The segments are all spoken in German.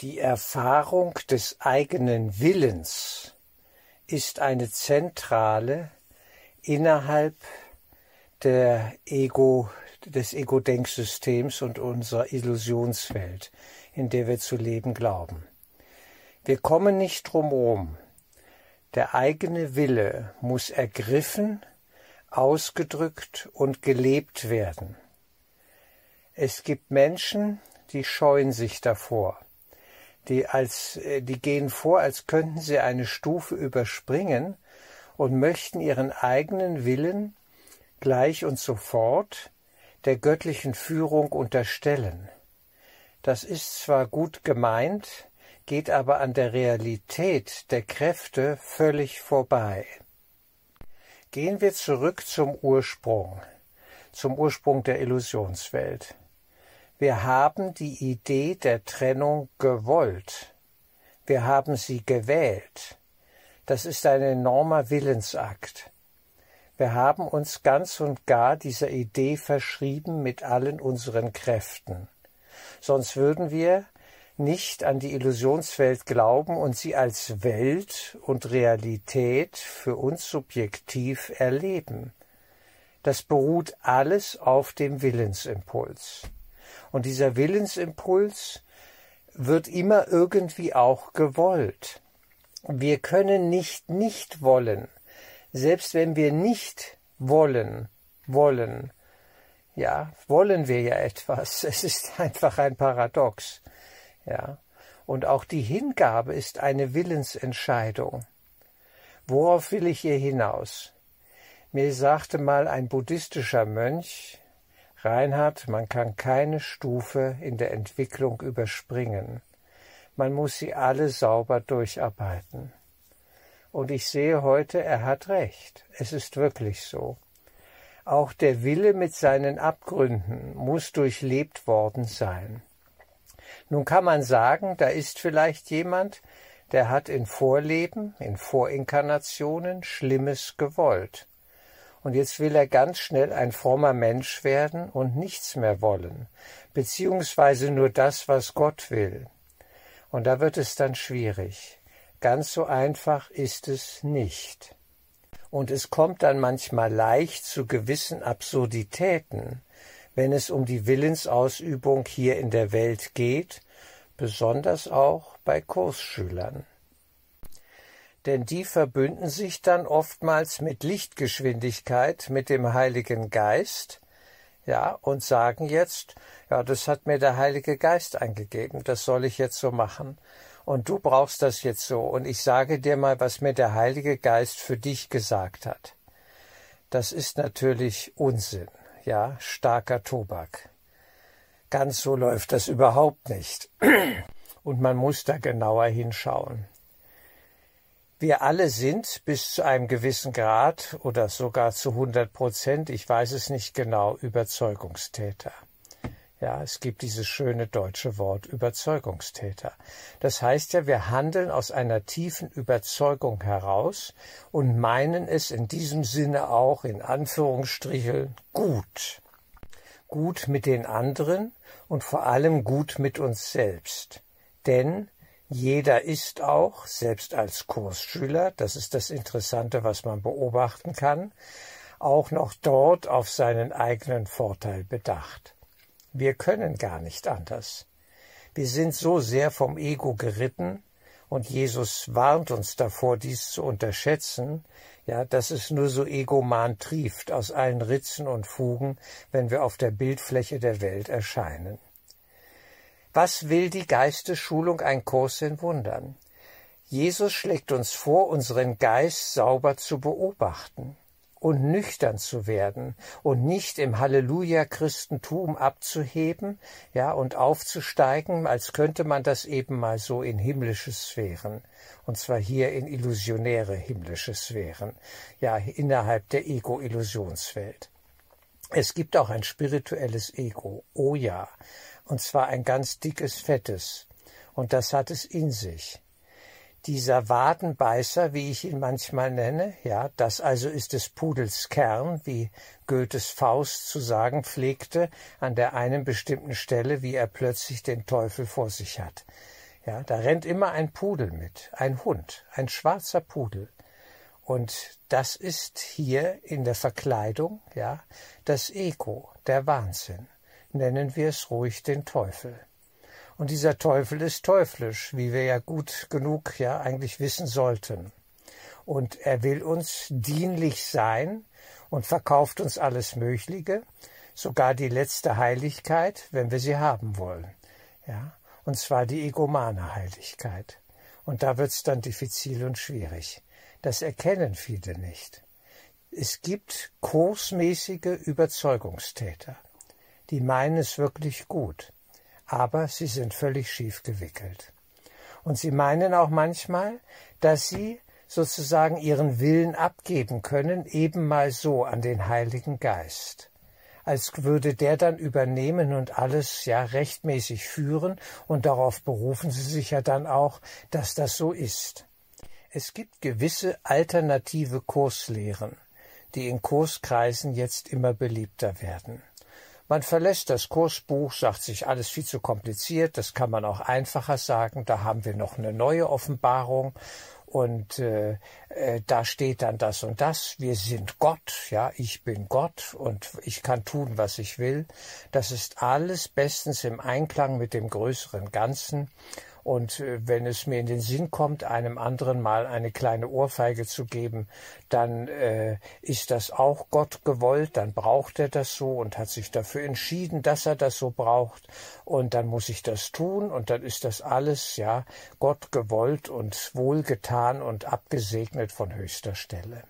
Die Erfahrung des eigenen Willens ist eine zentrale innerhalb der Ego, des Ego-Denksystems und unserer Illusionswelt, in der wir zu leben glauben. Wir kommen nicht drumherum. Der eigene Wille muss ergriffen, ausgedrückt und gelebt werden. Es gibt Menschen, die scheuen sich davor die als, äh, die gehen vor, als könnten sie eine Stufe überspringen und möchten ihren eigenen Willen gleich und sofort der göttlichen Führung unterstellen. Das ist zwar gut gemeint, geht aber an der Realität der Kräfte völlig vorbei. Gehen wir zurück zum Ursprung, zum Ursprung der Illusionswelt. Wir haben die Idee der Trennung gewollt. Wir haben sie gewählt. Das ist ein enormer Willensakt. Wir haben uns ganz und gar dieser Idee verschrieben mit allen unseren Kräften. Sonst würden wir nicht an die Illusionswelt glauben und sie als Welt und Realität für uns subjektiv erleben. Das beruht alles auf dem Willensimpuls. Und dieser Willensimpuls wird immer irgendwie auch gewollt. Wir können nicht nicht wollen. Selbst wenn wir nicht wollen, wollen, ja, wollen wir ja etwas. Es ist einfach ein Paradox. Ja. Und auch die Hingabe ist eine Willensentscheidung. Worauf will ich hier hinaus? Mir sagte mal ein buddhistischer Mönch, Reinhard, man kann keine Stufe in der Entwicklung überspringen. Man muss sie alle sauber durcharbeiten. Und ich sehe heute, er hat recht. Es ist wirklich so. Auch der Wille mit seinen Abgründen muss durchlebt worden sein. Nun kann man sagen, da ist vielleicht jemand, der hat in Vorleben, in Vorinkarnationen Schlimmes gewollt und jetzt will er ganz schnell ein frommer Mensch werden und nichts mehr wollen, beziehungsweise nur das, was Gott will. Und da wird es dann schwierig. Ganz so einfach ist es nicht. Und es kommt dann manchmal leicht zu gewissen Absurditäten, wenn es um die Willensausübung hier in der Welt geht, besonders auch bei Kursschülern denn die verbünden sich dann oftmals mit Lichtgeschwindigkeit mit dem Heiligen Geist, ja, und sagen jetzt, ja, das hat mir der Heilige Geist eingegeben, das soll ich jetzt so machen. Und du brauchst das jetzt so. Und ich sage dir mal, was mir der Heilige Geist für dich gesagt hat. Das ist natürlich Unsinn, ja, starker Tobak. Ganz so läuft das überhaupt nicht. Und man muss da genauer hinschauen. Wir alle sind bis zu einem gewissen Grad oder sogar zu 100 Prozent, ich weiß es nicht genau, Überzeugungstäter. Ja, es gibt dieses schöne deutsche Wort Überzeugungstäter. Das heißt ja, wir handeln aus einer tiefen Überzeugung heraus und meinen es in diesem Sinne auch in Anführungsstrichen gut. Gut mit den anderen und vor allem gut mit uns selbst. Denn jeder ist auch, selbst als Kursschüler, das ist das Interessante, was man beobachten kann, auch noch dort auf seinen eigenen Vorteil bedacht. Wir können gar nicht anders. Wir sind so sehr vom Ego geritten, und Jesus warnt uns davor, dies zu unterschätzen, ja, dass es nur so egoman trieft aus allen Ritzen und Fugen, wenn wir auf der Bildfläche der Welt erscheinen. Was will die Geistesschulung ein Kurs in Wundern? Jesus schlägt uns vor, unseren Geist sauber zu beobachten und nüchtern zu werden und nicht im Halleluja-Christentum abzuheben, ja, und aufzusteigen, als könnte man das eben mal so in himmlische Sphären, und zwar hier in illusionäre himmlische Sphären, ja, innerhalb der Ego-Illusionswelt. Es gibt auch ein spirituelles Ego, oh ja, und zwar ein ganz dickes, fettes. Und das hat es in sich. Dieser Wadenbeißer, wie ich ihn manchmal nenne, ja, das also ist des Pudels Kern, wie Goethes Faust zu sagen pflegte, an der einen bestimmten Stelle, wie er plötzlich den Teufel vor sich hat. Ja, da rennt immer ein Pudel mit, ein Hund, ein schwarzer Pudel. Und das ist hier in der Verkleidung, ja, das Ego, der Wahnsinn. Nennen wir es ruhig den Teufel. Und dieser Teufel ist teuflisch, wie wir ja gut genug ja eigentlich wissen sollten. Und er will uns dienlich sein und verkauft uns alles Mögliche, sogar die letzte Heiligkeit, wenn wir sie haben wollen. Ja, und zwar die egomane Heiligkeit. Und da wird's dann diffizil und schwierig. Das erkennen viele nicht. Es gibt kursmäßige Überzeugungstäter, die meinen es wirklich gut aber sie sind völlig schief gewickelt. Und sie meinen auch manchmal, dass sie sozusagen ihren Willen abgeben können, eben mal so an den Heiligen Geist, als würde der dann übernehmen und alles ja rechtmäßig führen, und darauf berufen sie sich ja dann auch, dass das so ist. Es gibt gewisse alternative Kurslehren, die in Kurskreisen jetzt immer beliebter werden. Man verlässt das Kursbuch, sagt sich alles viel zu kompliziert, das kann man auch einfacher sagen, da haben wir noch eine neue Offenbarung und äh, äh, da steht dann das und das, wir sind Gott, ja, ich bin Gott und ich kann tun, was ich will. Das ist alles bestens im Einklang mit dem größeren Ganzen und äh, wenn es mir in den Sinn kommt, einem anderen mal eine kleine Ohrfeige zu geben, dann äh, ist das auch Gott gewollt, dann braucht er das so und hat sich dafür entschieden, dass er das so braucht. Und dann muss ich das tun und dann ist das alles, ja, Gott gewollt und wohlgetan und abgesegnet von höchster Stelle.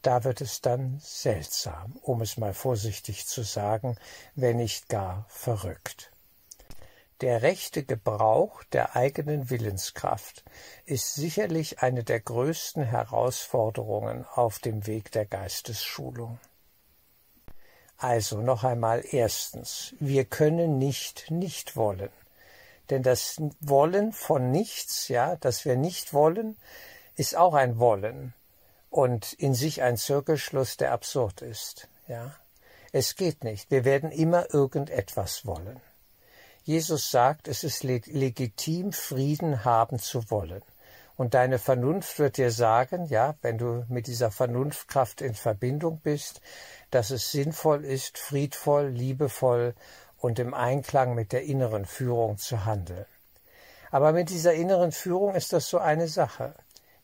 Da wird es dann seltsam, um es mal vorsichtig zu sagen, wenn nicht gar verrückt. Der rechte Gebrauch der eigenen Willenskraft ist sicherlich eine der größten Herausforderungen auf dem Weg der Geistesschulung. Also noch einmal erstens, wir können nicht nicht wollen. Denn das Wollen von nichts, ja, dass wir nicht wollen, ist auch ein Wollen und in sich ein Zirkelschluss, der absurd ist, ja. Es geht nicht. Wir werden immer irgendetwas wollen. Jesus sagt, es ist legitim, Frieden haben zu wollen. Und deine Vernunft wird dir sagen, ja, wenn du mit dieser Vernunftkraft in Verbindung bist, dass es sinnvoll ist, friedvoll, liebevoll und im Einklang mit der inneren Führung zu handeln. Aber mit dieser inneren Führung ist das so eine Sache.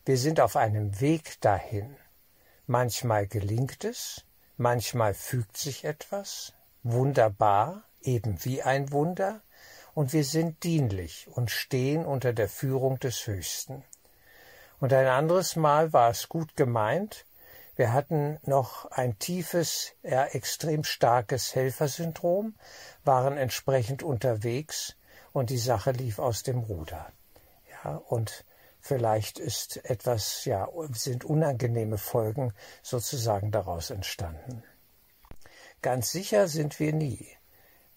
Wir sind auf einem Weg dahin. Manchmal gelingt es, manchmal fügt sich etwas, wunderbar, eben wie ein Wunder, und wir sind dienlich und stehen unter der Führung des Höchsten. Und ein anderes Mal war es gut gemeint, wir hatten noch ein tiefes, ja, extrem starkes Helfersyndrom, waren entsprechend unterwegs und die Sache lief aus dem Ruder. Ja, und vielleicht ist etwas, ja, sind unangenehme Folgen sozusagen daraus entstanden. Ganz sicher sind wir nie.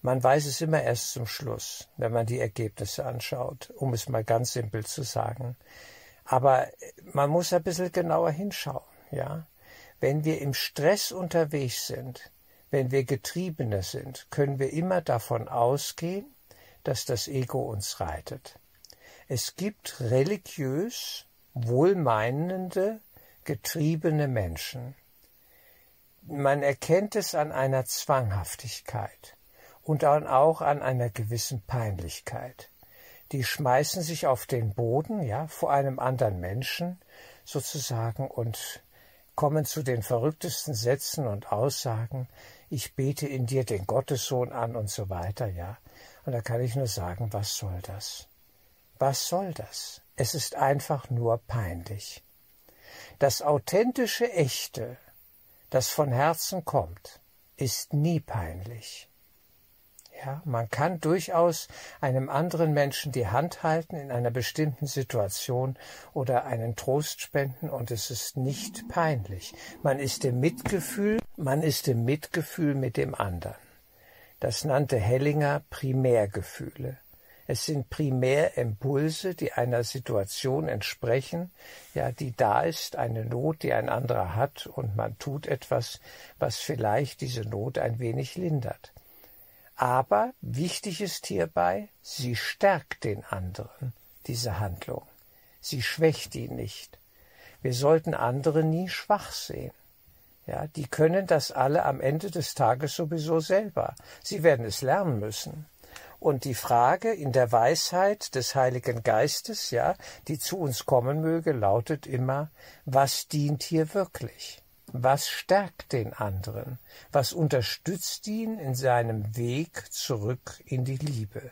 Man weiß es immer erst zum Schluss, wenn man die Ergebnisse anschaut, um es mal ganz simpel zu sagen. Aber man muss ein bisschen genauer hinschauen, ja. Wenn wir im Stress unterwegs sind, wenn wir Getriebene sind, können wir immer davon ausgehen, dass das Ego uns reitet. Es gibt religiös wohlmeinende, getriebene Menschen. Man erkennt es an einer Zwanghaftigkeit und dann auch an einer gewissen Peinlichkeit. Die schmeißen sich auf den Boden, ja, vor einem anderen Menschen sozusagen und kommen zu den verrücktesten Sätzen und Aussagen, ich bete in dir den Gottessohn an und so weiter, ja. Und da kann ich nur sagen, was soll das? Was soll das? Es ist einfach nur peinlich. Das authentische Echte, das von Herzen kommt, ist nie peinlich. Ja, man kann durchaus einem anderen Menschen die Hand halten in einer bestimmten Situation oder einen Trost spenden und es ist nicht peinlich. Man ist im Mitgefühl, man ist im Mitgefühl mit dem anderen. Das nannte Hellinger Primärgefühle. Es sind Primärimpulse, die einer Situation entsprechen, ja, die da ist, eine Not, die ein anderer hat, und man tut etwas, was vielleicht diese Not ein wenig lindert. Aber wichtig ist hierbei, sie stärkt den anderen, diese Handlung. Sie schwächt ihn nicht. Wir sollten andere nie schwach sehen. Ja, die können das alle am Ende des Tages sowieso selber. Sie werden es lernen müssen. Und die Frage in der Weisheit des Heiligen Geistes, ja, die zu uns kommen möge, lautet immer, was dient hier wirklich? Was stärkt den anderen? Was unterstützt ihn in seinem Weg zurück in die Liebe?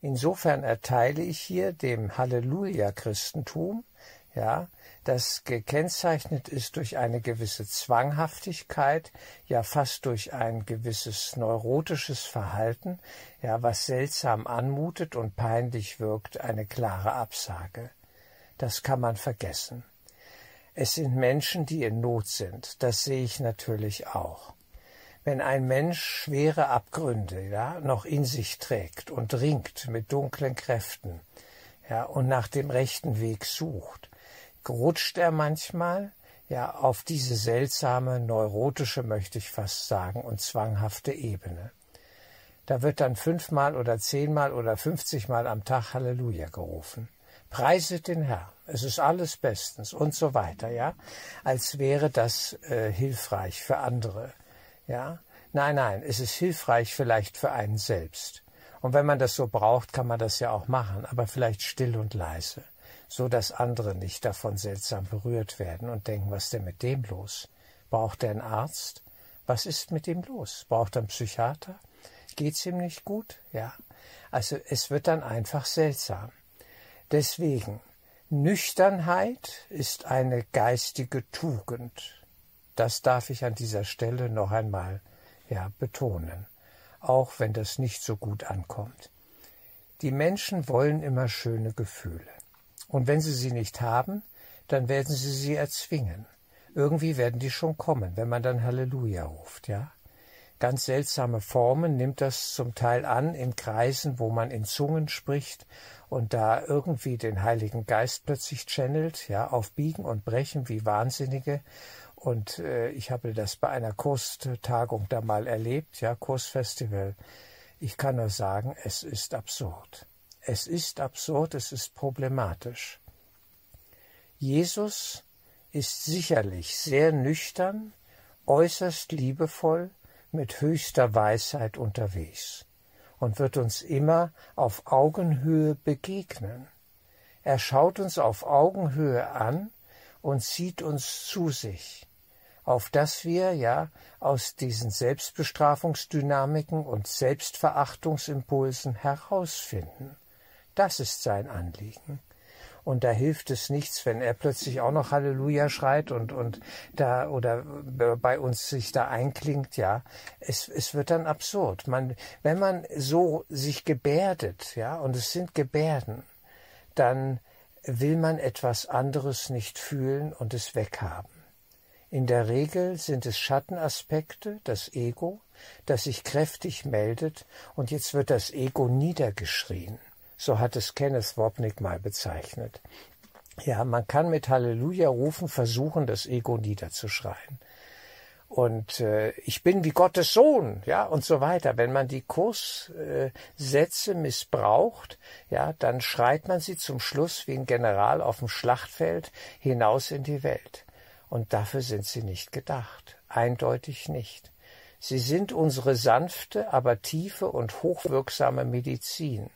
Insofern erteile ich hier dem Halleluja-Christentum, ja, das gekennzeichnet ist durch eine gewisse Zwanghaftigkeit, ja fast durch ein gewisses neurotisches Verhalten, ja was seltsam anmutet und peinlich wirkt, eine klare Absage. Das kann man vergessen. Es sind Menschen, die in Not sind, das sehe ich natürlich auch. Wenn ein Mensch schwere Abgründe ja, noch in sich trägt und ringt mit dunklen Kräften ja, und nach dem rechten Weg sucht, rutscht er manchmal ja auf diese seltsame, neurotische, möchte ich fast sagen, und zwanghafte Ebene. Da wird dann fünfmal oder zehnmal oder fünfzigmal am Tag Halleluja gerufen. Preiset den Herrn, es ist alles bestens und so weiter, ja, als wäre das äh, hilfreich für andere, ja. Nein, nein, es ist hilfreich vielleicht für einen selbst. Und wenn man das so braucht, kann man das ja auch machen, aber vielleicht still und leise so dass andere nicht davon seltsam berührt werden und denken, was ist denn mit dem los? Braucht er einen Arzt? Was ist mit ihm los? Braucht er einen Psychiater? Geht's ihm nicht gut? Ja. Also es wird dann einfach seltsam. Deswegen, Nüchternheit ist eine geistige Tugend. Das darf ich an dieser Stelle noch einmal ja, betonen, auch wenn das nicht so gut ankommt. Die Menschen wollen immer schöne Gefühle. Und wenn sie sie nicht haben, dann werden sie sie erzwingen. Irgendwie werden die schon kommen, wenn man dann Halleluja ruft, ja. Ganz seltsame Formen nimmt das zum Teil an in Kreisen, wo man in Zungen spricht und da irgendwie den Heiligen Geist plötzlich channelt, ja, auf Biegen und Brechen wie Wahnsinnige. Und äh, ich habe das bei einer Kurstagung da mal erlebt, ja, Kursfestival. Ich kann nur sagen, es ist absurd. Es ist absurd, es ist problematisch. Jesus ist sicherlich sehr nüchtern, äußerst liebevoll, mit höchster Weisheit unterwegs und wird uns immer auf Augenhöhe begegnen. Er schaut uns auf Augenhöhe an und zieht uns zu sich, auf dass wir ja aus diesen Selbstbestrafungsdynamiken und Selbstverachtungsimpulsen herausfinden. Das ist sein Anliegen. Und da hilft es nichts, wenn er plötzlich auch noch Halleluja schreit und, und da oder bei uns sich da einklingt, ja. Es, es wird dann absurd. Man, wenn man so sich gebärdet, ja, und es sind Gebärden, dann will man etwas anderes nicht fühlen und es weghaben. In der Regel sind es Schattenaspekte, das Ego, das sich kräftig meldet, und jetzt wird das Ego niedergeschrien. So hat es Kenneth Wapnick mal bezeichnet. Ja, man kann mit Halleluja rufen versuchen, das Ego niederzuschreien. Und äh, ich bin wie Gottes Sohn, ja, und so weiter. Wenn man die Kurssätze äh, missbraucht, ja, dann schreit man sie zum Schluss wie ein General auf dem Schlachtfeld hinaus in die Welt. Und dafür sind sie nicht gedacht. Eindeutig nicht. Sie sind unsere sanfte, aber tiefe und hochwirksame Medizin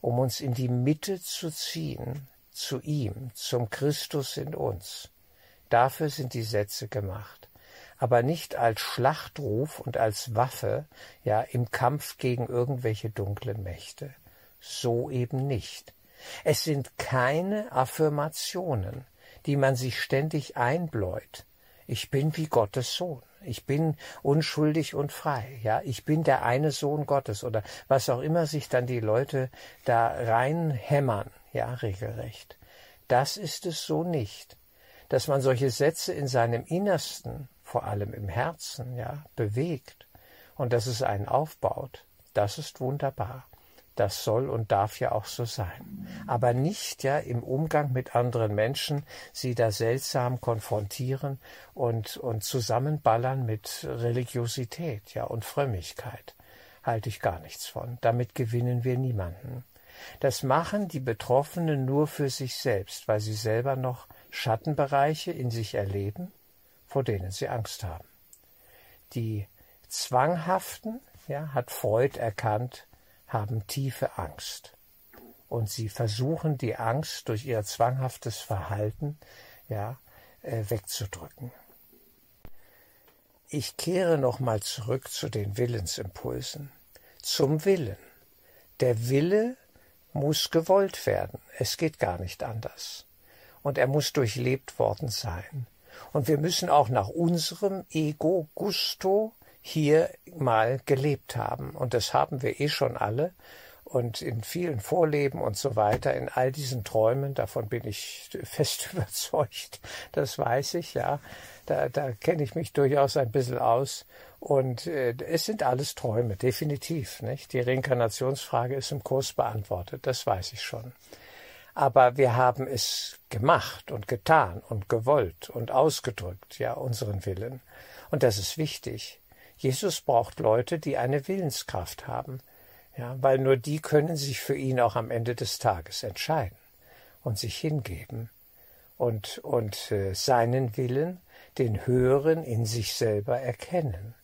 um uns in die Mitte zu ziehen, zu ihm, zum Christus in uns. Dafür sind die Sätze gemacht, aber nicht als Schlachtruf und als Waffe, ja, im Kampf gegen irgendwelche dunklen Mächte. So eben nicht. Es sind keine Affirmationen, die man sich ständig einbläut. Ich bin wie Gottes Sohn. Ich bin unschuldig und frei. Ja, ich bin der eine Sohn Gottes oder was auch immer sich dann die Leute da reinhämmern. Ja, regelrecht. Das ist es so nicht. Dass man solche Sätze in seinem Innersten, vor allem im Herzen, ja, bewegt und dass es einen aufbaut. Das ist wunderbar. Das soll und darf ja auch so sein. Aber nicht ja im Umgang mit anderen Menschen sie da seltsam konfrontieren und, und zusammenballern mit Religiosität, ja, und Frömmigkeit. Halte ich gar nichts von. Damit gewinnen wir niemanden. Das machen die Betroffenen nur für sich selbst, weil sie selber noch Schattenbereiche in sich erleben, vor denen sie Angst haben. Die Zwanghaften, ja, hat Freud erkannt, haben tiefe Angst. Und sie versuchen die Angst durch ihr zwanghaftes Verhalten, ja, äh, wegzudrücken. Ich kehre nochmal zurück zu den Willensimpulsen. Zum Willen. Der Wille muss gewollt werden. Es geht gar nicht anders. Und er muss durchlebt worden sein. Und wir müssen auch nach unserem Ego Gusto hier mal gelebt haben. Und das haben wir eh schon alle und in vielen Vorleben und so weiter, in all diesen Träumen, davon bin ich fest überzeugt, das weiß ich, ja, da, da kenne ich mich durchaus ein bisschen aus und äh, es sind alles Träume, definitiv, nicht? Die Reinkarnationsfrage ist im Kurs beantwortet, das weiß ich schon. Aber wir haben es gemacht und getan und gewollt und ausgedrückt, ja, unseren Willen. Und das ist wichtig. Jesus braucht Leute, die eine Willenskraft haben, ja, weil nur die können sich für ihn auch am Ende des Tages entscheiden und sich hingeben und, und äh, seinen Willen, den höheren in sich selber erkennen,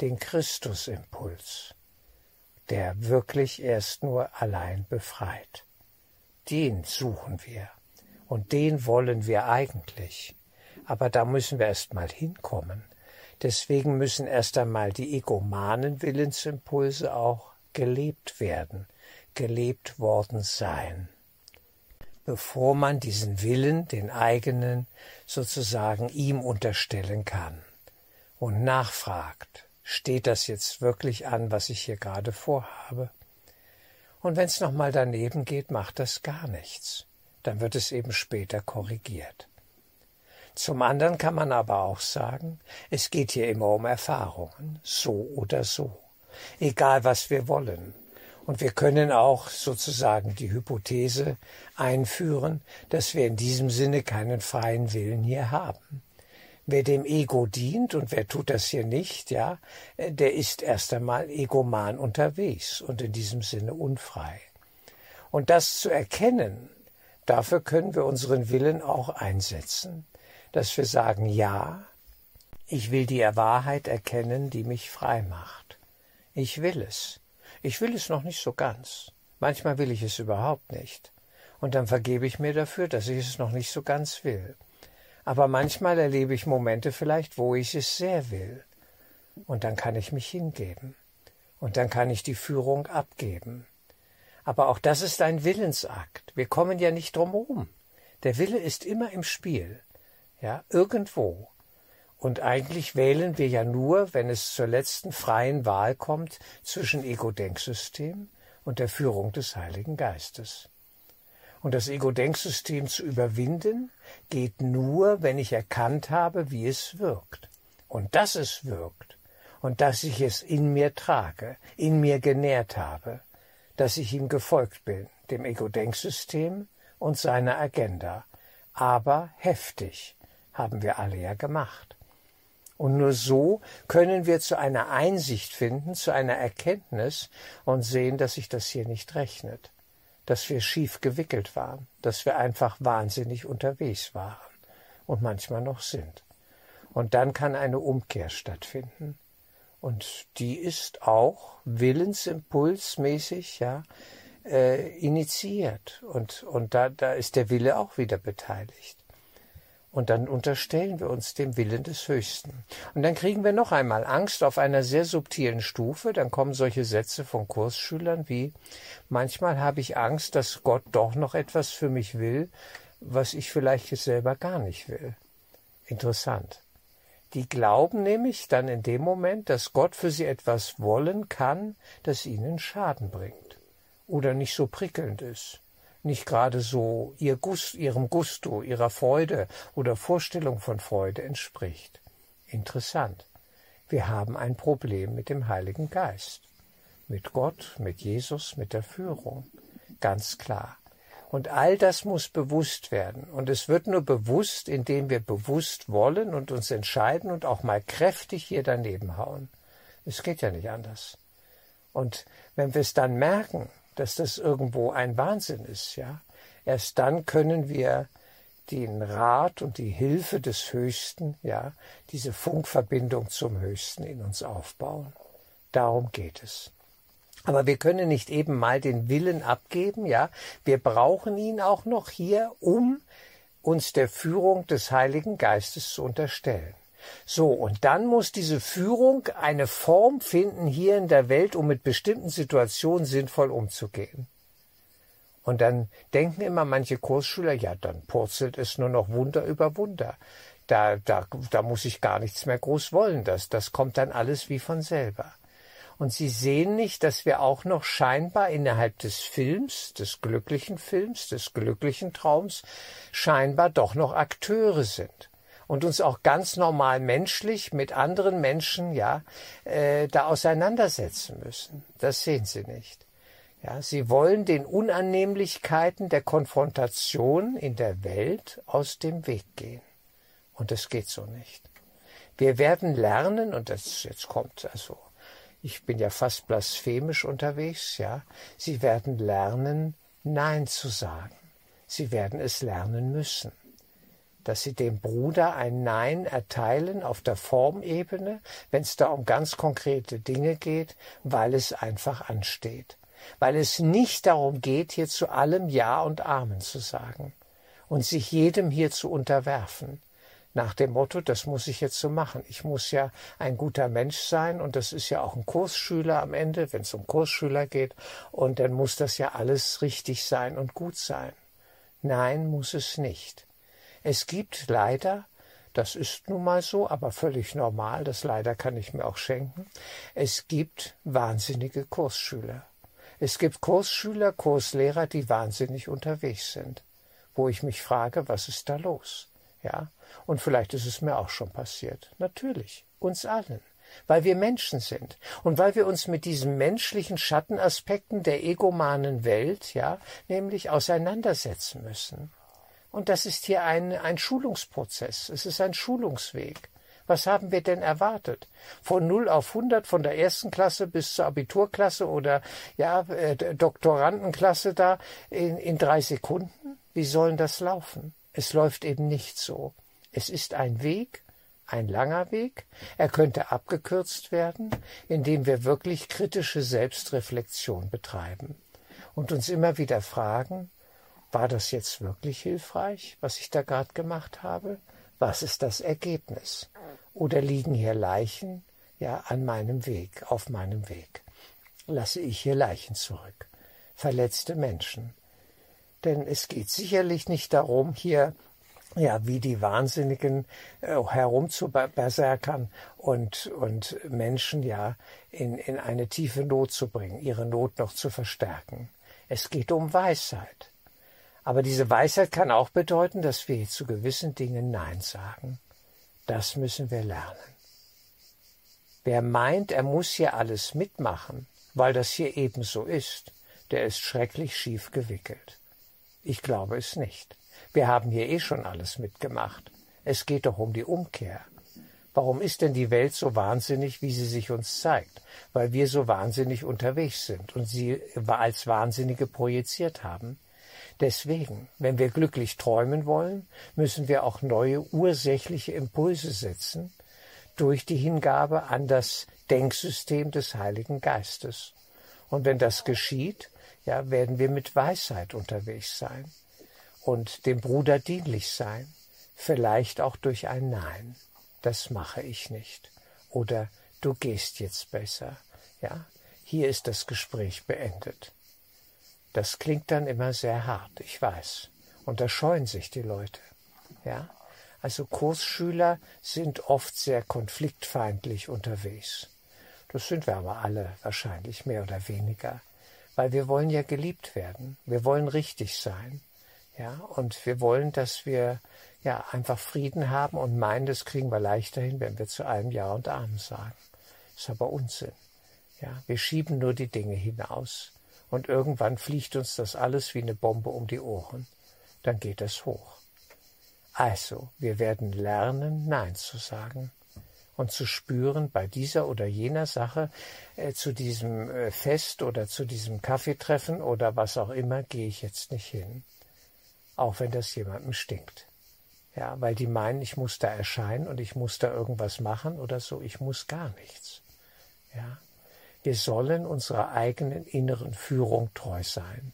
den Christusimpuls, der wirklich erst nur allein befreit. Den suchen wir und den wollen wir eigentlich. Aber da müssen wir erst mal hinkommen. Deswegen müssen erst einmal die egomanen Willensimpulse auch gelebt werden, gelebt worden sein, bevor man diesen Willen, den eigenen, sozusagen ihm unterstellen kann und nachfragt, steht das jetzt wirklich an, was ich hier gerade vorhabe? Und wenn es nochmal daneben geht, macht das gar nichts. Dann wird es eben später korrigiert. Zum anderen kann man aber auch sagen, es geht hier immer um Erfahrungen, so oder so egal was wir wollen. Und wir können auch sozusagen die Hypothese einführen, dass wir in diesem Sinne keinen freien Willen hier haben. Wer dem Ego dient und wer tut das hier nicht, ja, der ist erst einmal egoman unterwegs und in diesem Sinne unfrei. Und das zu erkennen, dafür können wir unseren Willen auch einsetzen, dass wir sagen, ja, ich will die Wahrheit erkennen, die mich frei macht. Ich will es. Ich will es noch nicht so ganz. Manchmal will ich es überhaupt nicht. Und dann vergebe ich mir dafür, dass ich es noch nicht so ganz will. Aber manchmal erlebe ich Momente vielleicht, wo ich es sehr will. Und dann kann ich mich hingeben. Und dann kann ich die Führung abgeben. Aber auch das ist ein Willensakt. Wir kommen ja nicht drum herum. Der Wille ist immer im Spiel. Ja, irgendwo. Und eigentlich wählen wir ja nur, wenn es zur letzten freien Wahl kommt, zwischen Ego-Denksystem und der Führung des Heiligen Geistes. Und das Ego-Denksystem zu überwinden, geht nur, wenn ich erkannt habe, wie es wirkt. Und dass es wirkt. Und dass ich es in mir trage, in mir genährt habe. Dass ich ihm gefolgt bin, dem Ego-Denksystem und seiner Agenda. Aber heftig haben wir alle ja gemacht. Und nur so können wir zu einer Einsicht finden, zu einer Erkenntnis und sehen, dass sich das hier nicht rechnet, dass wir schief gewickelt waren, dass wir einfach wahnsinnig unterwegs waren und manchmal noch sind. Und dann kann eine Umkehr stattfinden. Und die ist auch willensimpulsmäßig, ja, äh, initiiert. Und, und da, da ist der Wille auch wieder beteiligt. Und dann unterstellen wir uns dem Willen des Höchsten. Und dann kriegen wir noch einmal Angst auf einer sehr subtilen Stufe. Dann kommen solche Sätze von Kursschülern wie, manchmal habe ich Angst, dass Gott doch noch etwas für mich will, was ich vielleicht selber gar nicht will. Interessant. Die glauben nämlich dann in dem Moment, dass Gott für sie etwas wollen kann, das ihnen Schaden bringt oder nicht so prickelnd ist nicht gerade so ihr Gust, ihrem Gusto, ihrer Freude oder Vorstellung von Freude entspricht. Interessant. Wir haben ein Problem mit dem Heiligen Geist. Mit Gott, mit Jesus, mit der Führung. Ganz klar. Und all das muss bewusst werden. Und es wird nur bewusst, indem wir bewusst wollen und uns entscheiden und auch mal kräftig hier daneben hauen. Es geht ja nicht anders. Und wenn wir es dann merken, dass das irgendwo ein Wahnsinn ist, ja. Erst dann können wir den Rat und die Hilfe des Höchsten, ja, diese Funkverbindung zum Höchsten in uns aufbauen. Darum geht es. Aber wir können nicht eben mal den Willen abgeben, ja. Wir brauchen ihn auch noch hier, um uns der Führung des Heiligen Geistes zu unterstellen. So, und dann muss diese Führung eine Form finden hier in der Welt, um mit bestimmten Situationen sinnvoll umzugehen. Und dann denken immer manche Kursschüler, ja, dann purzelt es nur noch Wunder über Wunder. Da, da, da muss ich gar nichts mehr groß wollen. Das, das kommt dann alles wie von selber. Und sie sehen nicht, dass wir auch noch scheinbar innerhalb des Films, des glücklichen Films, des glücklichen Traums, scheinbar doch noch Akteure sind und uns auch ganz normal menschlich mit anderen Menschen ja äh, da auseinandersetzen müssen. Das sehen sie nicht. Ja, sie wollen den Unannehmlichkeiten der Konfrontation in der Welt aus dem Weg gehen. Und das geht so nicht. Wir werden lernen, und das jetzt kommt also ich bin ja fast blasphemisch unterwegs, ja, sie werden lernen, Nein zu sagen. Sie werden es lernen müssen. Dass sie dem Bruder ein Nein erteilen auf der Formebene, wenn es da um ganz konkrete Dinge geht, weil es einfach ansteht. Weil es nicht darum geht, hier zu allem Ja und Amen zu sagen und sich jedem hier zu unterwerfen, nach dem Motto, das muss ich jetzt so machen. Ich muss ja ein guter Mensch sein und das ist ja auch ein Kursschüler am Ende, wenn es um Kursschüler geht, und dann muss das ja alles richtig sein und gut sein. Nein, muss es nicht. Es gibt leider, das ist nun mal so, aber völlig normal, das leider kann ich mir auch schenken, es gibt wahnsinnige Kursschüler. Es gibt Kursschüler, Kurslehrer, die wahnsinnig unterwegs sind, wo ich mich frage, was ist da los? Ja, und vielleicht ist es mir auch schon passiert. Natürlich, uns allen. Weil wir Menschen sind und weil wir uns mit diesen menschlichen Schattenaspekten der egomanen Welt, ja, nämlich auseinandersetzen müssen. Und das ist hier ein, ein Schulungsprozess. Es ist ein Schulungsweg. Was haben wir denn erwartet? Von 0 auf 100, von der ersten Klasse bis zur Abiturklasse oder ja, äh, Doktorandenklasse da in, in drei Sekunden? Wie sollen das laufen? Es läuft eben nicht so. Es ist ein Weg, ein langer Weg. Er könnte abgekürzt werden, indem wir wirklich kritische Selbstreflexion betreiben und uns immer wieder fragen, war das jetzt wirklich hilfreich, was ich da gerade gemacht habe? Was ist das Ergebnis? Oder liegen hier Leichen, ja, an meinem Weg, auf meinem Weg? Lasse ich hier Leichen zurück? Verletzte Menschen, denn es geht sicherlich nicht darum, hier ja, wie die Wahnsinnigen äh, herumzuberserkern und, und Menschen ja in, in eine tiefe Not zu bringen, ihre Not noch zu verstärken. Es geht um Weisheit. Aber diese Weisheit kann auch bedeuten, dass wir zu gewissen Dingen Nein sagen. Das müssen wir lernen. Wer meint, er muss hier alles mitmachen, weil das hier ebenso ist, der ist schrecklich schief gewickelt. Ich glaube es nicht. Wir haben hier eh schon alles mitgemacht. Es geht doch um die Umkehr. Warum ist denn die Welt so wahnsinnig, wie sie sich uns zeigt? Weil wir so wahnsinnig unterwegs sind und sie als Wahnsinnige projiziert haben. Deswegen, wenn wir glücklich träumen wollen, müssen wir auch neue ursächliche Impulse setzen durch die Hingabe an das Denksystem des Heiligen Geistes. Und wenn das geschieht, ja, werden wir mit Weisheit unterwegs sein und dem Bruder dienlich sein, vielleicht auch durch ein Nein. Das mache ich nicht. Oder du gehst jetzt besser. Ja, hier ist das Gespräch beendet. Das klingt dann immer sehr hart, ich weiß. Und da scheuen sich die Leute. Ja, also Kursschüler sind oft sehr konfliktfeindlich unterwegs. Das sind wir aber alle wahrscheinlich mehr oder weniger weil wir wollen ja geliebt werden. Wir wollen richtig sein. Ja, und wir wollen, dass wir ja einfach Frieden haben und meinen, das kriegen wir leichter hin, wenn wir zu allem Ja und Amen sagen. Das ist aber Unsinn. Ja, wir schieben nur die Dinge hinaus und irgendwann fliegt uns das alles wie eine Bombe um die Ohren. Dann geht es hoch. Also, wir werden lernen, Nein zu sagen. und zu spüren, bei dieser oder jener Sache, äh, zu diesem äh, Fest oder zu diesem Kaffeetreffen oder was auch immer, gehe ich jetzt nicht hin. Auch wenn das jemandem stinkt. Ja, weil die meinen, ich muss da erscheinen und ich muss da irgendwas machen oder so. Ich muss gar nichts. Ja. Wir sollen unserer eigenen inneren Führung treu sein.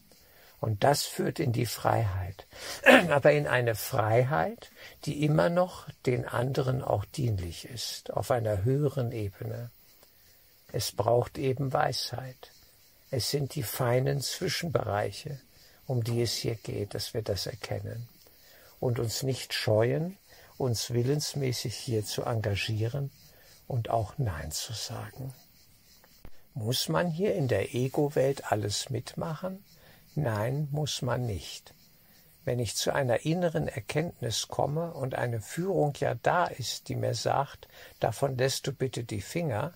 Und das führt in die Freiheit. Aber in eine Freiheit, die immer noch den anderen auch dienlich ist, auf einer höheren Ebene. Es braucht eben Weisheit. Es sind die feinen Zwischenbereiche, um die es hier geht, dass wir das erkennen und uns nicht scheuen, uns willensmäßig hier zu engagieren und auch Nein zu sagen. Muss man hier in der Ego-Welt alles mitmachen? Nein, muss man nicht. Wenn ich zu einer inneren Erkenntnis komme und eine Führung ja da ist, die mir sagt, davon lässt du bitte die Finger,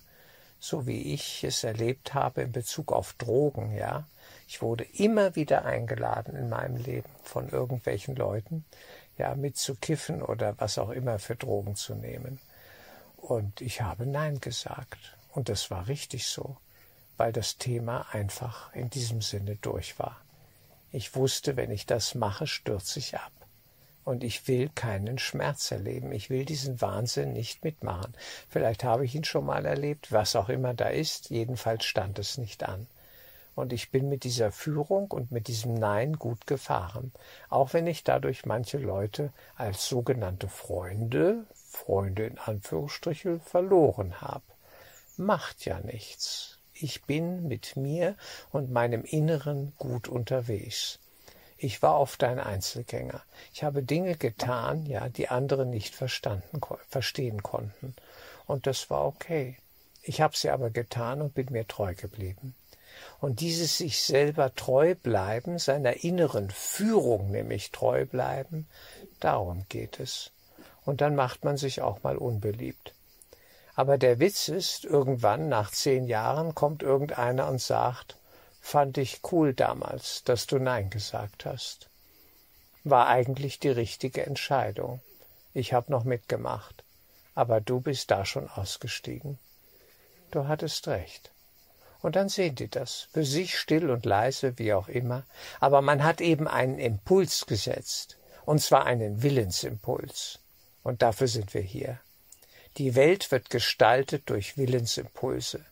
so wie ich es erlebt habe in Bezug auf Drogen, ja. Ich wurde immer wieder eingeladen in meinem Leben von irgendwelchen Leuten, ja, mitzukiffen oder was auch immer für Drogen zu nehmen. Und ich habe Nein gesagt. Und das war richtig so, weil das Thema einfach in diesem Sinne durch war. Ich wusste, wenn ich das mache, stürze ich ab. Und ich will keinen Schmerz erleben. Ich will diesen Wahnsinn nicht mitmachen. Vielleicht habe ich ihn schon mal erlebt, was auch immer da ist. Jedenfalls stand es nicht an. Und ich bin mit dieser Führung und mit diesem Nein gut gefahren. Auch wenn ich dadurch manche Leute als sogenannte Freunde, Freunde in Anführungsstrichen, verloren habe. Macht ja nichts ich bin mit mir und meinem Inneren gut unterwegs. Ich war oft ein Einzelgänger. Ich habe Dinge getan, ja, die andere nicht verstanden, verstehen konnten. Und das war okay. Ich habe sie aber getan und bin mir treu geblieben. Und dieses sich selber treu bleiben, seiner inneren Führung nämlich treu bleiben, darum geht es. Und dann macht man sich auch mal unbeliebt. Aber der Witz ist, irgendwann nach zehn Jahren kommt irgendeiner und sagt, fand ich cool damals, dass du Nein gesagt hast. War eigentlich die richtige Entscheidung. Ich hab noch mitgemacht. Aber du bist da schon ausgestiegen. Du hattest recht. Und dann sehen die das, für sich still und leise, wie auch immer. Aber man hat eben einen Impuls gesetzt. Und zwar einen Willensimpuls. Und dafür sind wir hier. Die Welt wird gestaltet durch Willensimpulse.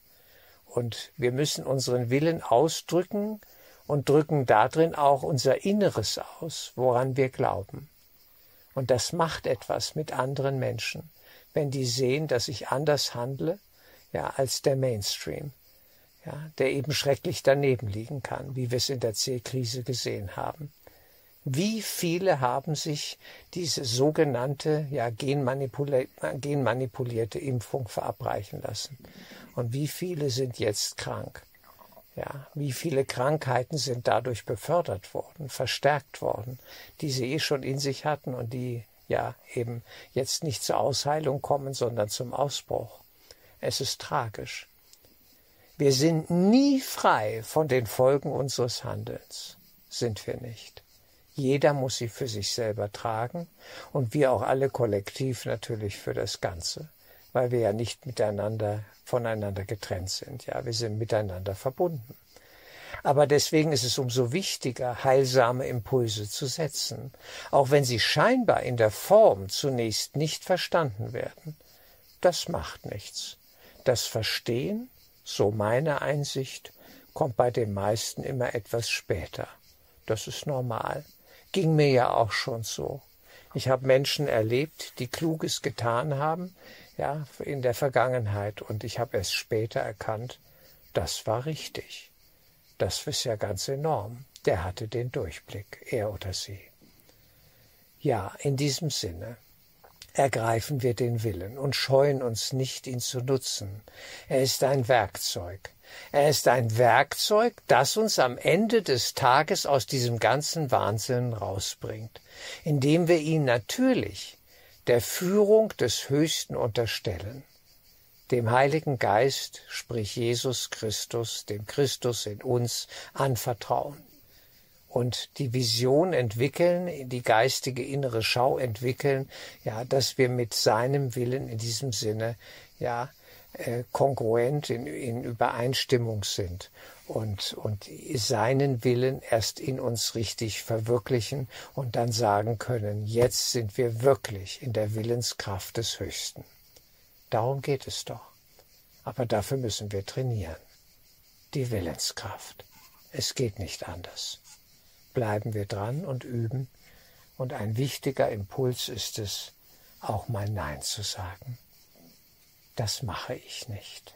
Und wir müssen unseren Willen ausdrücken und drücken darin auch unser Inneres aus, woran wir glauben. Und das macht etwas mit anderen Menschen, wenn die sehen, dass ich anders handle, ja, als der Mainstream, ja, der eben schrecklich daneben liegen kann, wie wir es in der C-Krise gesehen haben. Wie viele haben sich diese sogenannte ja, genmanipulierte Impfung verabreichen lassen? Und wie viele sind jetzt krank? Ja, wie viele Krankheiten sind dadurch befördert worden, verstärkt worden, die sie eh schon in sich hatten und die ja eben jetzt nicht zur Ausheilung kommen, sondern zum Ausbruch. Es ist tragisch. Wir sind nie frei von den Folgen unseres Handelns. Sind wir nicht. Jeder muss sie für sich selber tragen und wir auch alle kollektiv natürlich für das Ganze, weil wir ja nicht miteinander voneinander getrennt sind. Ja, wir sind miteinander verbunden. Aber deswegen ist es umso wichtiger, heilsame Impulse zu setzen, auch wenn sie scheinbar in der Form zunächst nicht verstanden werden. Das macht nichts. Das Verstehen, so meine Einsicht, kommt bei den meisten immer etwas später. Das ist normal. Ging mir ja auch schon so. Ich habe Menschen erlebt, die Kluges getan haben, ja, in der Vergangenheit, und ich habe erst später erkannt, das war richtig. Das ist ja ganz enorm. Der hatte den Durchblick, er oder sie. Ja, in diesem Sinne ergreifen wir den Willen und scheuen uns nicht, ihn zu nutzen. Er ist ein Werkzeug. Er ist ein Werkzeug, das uns am Ende des Tages aus diesem ganzen Wahnsinn rausbringt, indem wir ihn natürlich der Führung des Höchsten unterstellen, dem Heiligen Geist, sprich Jesus Christus, dem Christus in uns, anvertrauen und die Vision entwickeln, die geistige innere Schau entwickeln, ja, dass wir mit seinem Willen in diesem Sinne ja, äh, kongruent in, in Übereinstimmung sind und, und seinen Willen erst in uns richtig verwirklichen und dann sagen können, jetzt sind wir wirklich in der Willenskraft des Höchsten. Darum geht es doch. Aber dafür müssen wir trainieren. Die Willenskraft. Es geht nicht anders. Bleiben wir dran und üben. Und ein wichtiger Impuls ist es, auch mal Nein zu sagen. Das mache ich nicht.